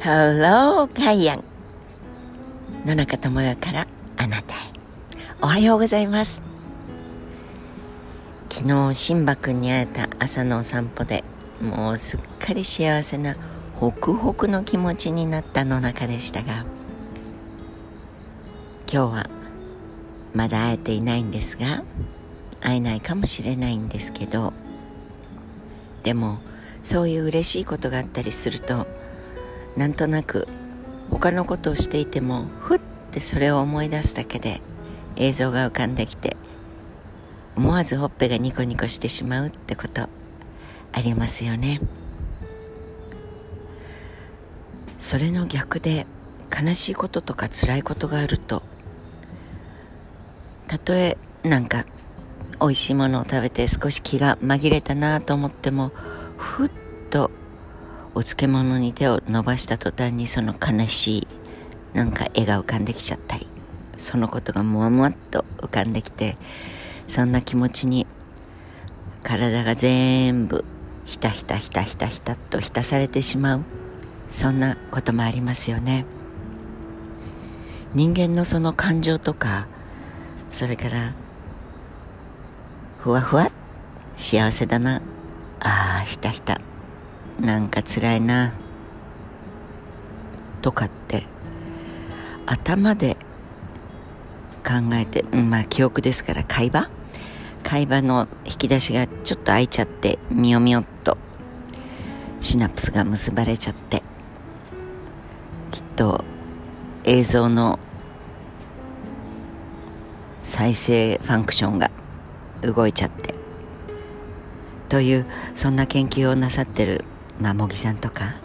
Hello, カイアン野中智代からあなたへ。おはようございます。昨日シンバくんに会えた朝のお散歩でもうすっかり幸せなホクホクの気持ちになった野中でしたが今日はまだ会えていないんですが会えないかもしれないんですけどでもそういう嬉しいことがあったりするとなんとなく他のことをしていてもふってそれを思い出すだけで映像が浮かんできて思わずほっぺがニコニコしてしまうってことありますよね。それの逆で悲しいこととか辛いことがあるとたとえなんか美味しいものを食べて少し気が紛れたなと思ってもふっとお漬物に手を伸ばした途端にその悲しいなんか絵が浮かんできちゃったりそのことがもわもわっと浮かんできてそんな気持ちに体が全部ひたひたひたひたひたと浸されてしまう。そんなこともありますよね。人間のその感情とかそれからふわふわ幸せだな。ああひたひた。なんか辛いな。とかって頭で考えて、まあ記憶ですから会話？会話の引き出しがちょっと開いちゃってみよみよっとシナプスが結ばれちゃってきっと映像の再生ファンクションが動いちゃって。というそんな研究をなさってるまあ茂木さんとか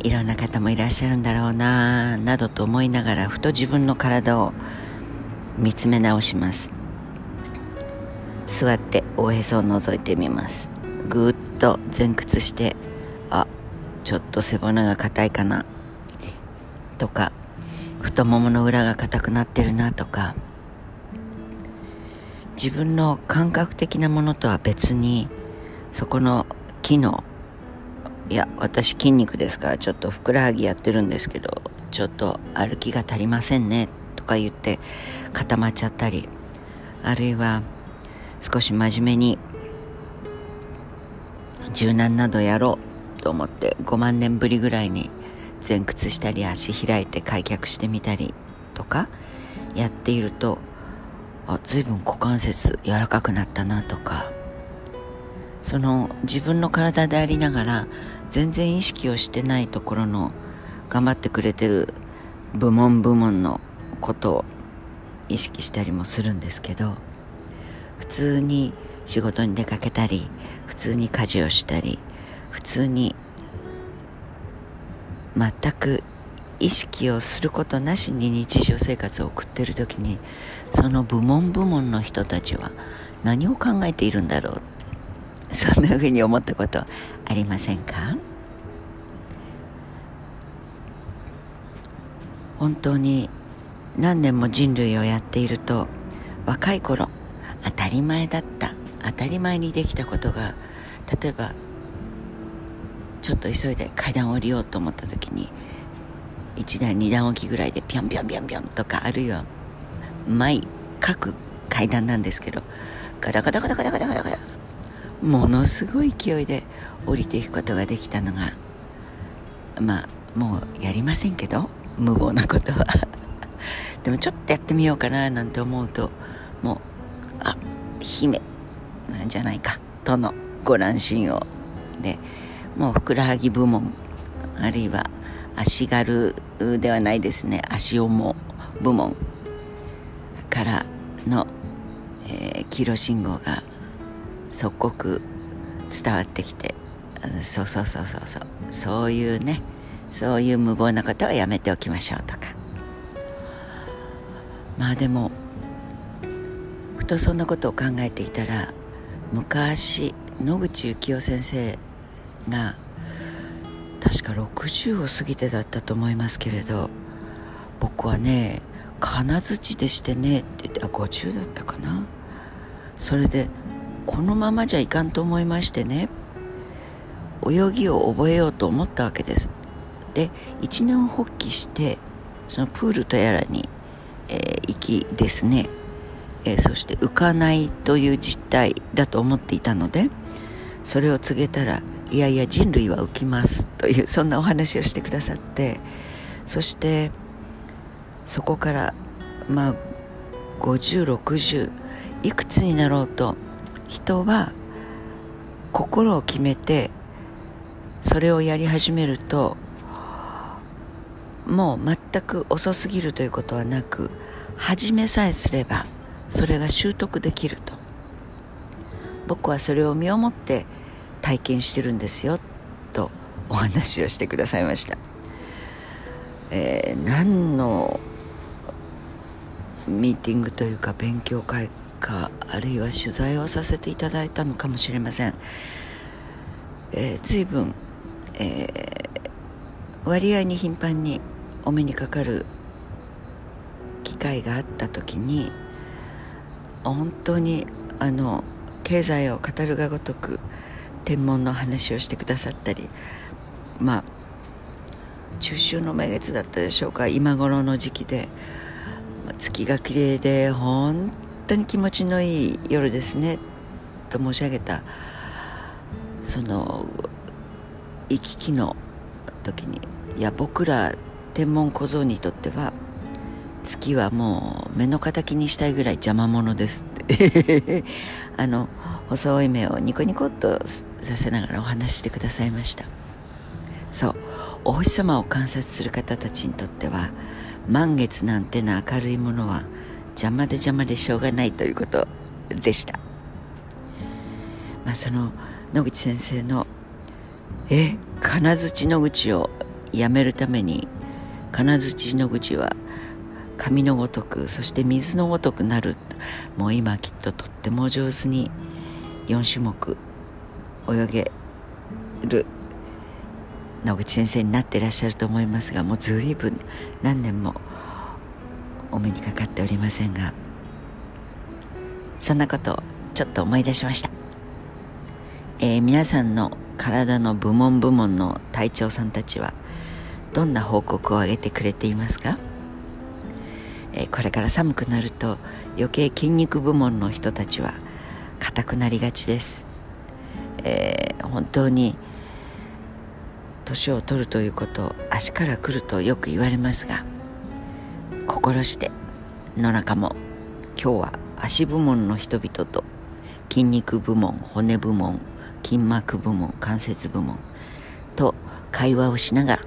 いろんな方もいらっしゃるんだろうななどと思いながらふと自分の体を見つめ直します。座っておへそを覗いてみます。ぐーっと前屈してあちょっと背骨が硬いかなとか太ももの裏が硬くなってるなとか自分の感覚的なものとは別にそこの機能いや私筋肉ですからちょっとふくらはぎやってるんですけどちょっと歩きが足りませんねとか言って固まっちゃったりあるいは少し真面目に柔軟などやろうと思って5万年ぶりぐらいに前屈したり足開いて開脚してみたりとかやっているとあ随分股関節柔らかくなったなとかその自分の体でありながら全然意識をしてないところの頑張ってくれてる部門部門のことを意識したりもするんですけど普通に仕事に出かけたり普通に家事をしたり普通に全く意識をすることなしに日常生活を送っている時にその部門部門の人たちは何を考えているんだろう そんなふうに思ったことありませんか？本当に何年も人類をやっていると若い頃当たり前だった。当たり前にできたことが例えばちょっと急いで階段を降りようと思った時に1段2段置きぐらいでピョンピョンピョンピョンとかあるいは前各階段なんですけどガタガタガタガタガタガタガタものすごい勢いで降りていくことができたのがまあもうやりませんけど無謀なことは。でもちょっとやってみようかななんて思うともうあ姫なんじゃないかとのご乱心を。でもうふくらはぎ部門あるいは足軽ではないですね足重部門からの、えー、黄色信号が即刻伝わってきて。そうそうそうそうそう。そういうね。そういう無謀なことはやめておきましょうとか。まあでもふとそんなことを考えていたら昔野口幸雄先生が確か60を過ぎてだったと思いますけれど僕はね金槌でしてねって言ってあ50だったかな。それでこのままじゃいかんと思いましてね。泳ぎを覚えようと思ったわけです。で一年発起してそのプールとやらに、えー、行きですね、えー、そして浮かないという実態だと思っていたのでそれを告げたらいやいや人類は浮きます。というそんなお話をしてくださってそしてそこからまあ5060いくつになろうと人は心を決めてそれをやり始めるともう全く遅すぎるということはなく始めさえすればそれが習得できると。僕はそれを身をもって体験してるんですよとお話をしてくださいました、えー、何のミーティングというか勉強会かあるいは取材をさせていただいたのかもしれません、えー、随分、えー、割合に頻繁にお目にかかる機会があった時に本当にあの経済を語るがごとく天文の話をしてくださったりまあ中秋の名月だったでしょうか。今頃の時期で月が綺麗で本当に気持ちのいい夜ですね。と申し上げたその行き来の時に。いや僕ら天文小僧にとっては月はもう目の敵にしたいぐらい邪魔者です。っ てあの細い目をニコニコっとさせながらお話してくださいました。そう。お星様を観察する方たちにとっては満月なんての明るいものは邪魔で邪魔でしょうがないということでした。まあその野口先生の「え金槌野口をやめるために金槌の口は紙のごとくそして水のごとくなる。もう今きっととっても上手に4種目泳げる野口先生になっていらっしゃると思いますがもう随分何年もお目にかかっておりませんがそんなことをちょっと思い出しました、えー、皆さんの体の部門部門の隊長さんたちはどんな報告を上げてくれていますか、えー、これから寒くなると余計筋肉部門の人たちは硬くなりがちです、えー、本当に年を取るということ足から来るとよく言われますが心して野中も今日は足部門の人々と筋肉部門骨部門筋膜部門関節部門と会話をしながら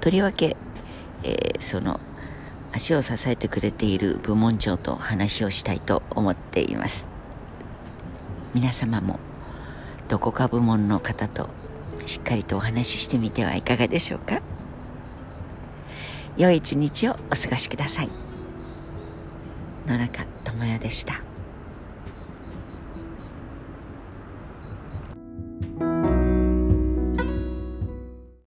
とりわけ、えー、その足を支えてくれている部門長と話をしたいと思っています。皆様もどこか部門の方としっかりとお話ししてみてはいかがでしょうか？良い一日をお過ごしください。野中智也でした。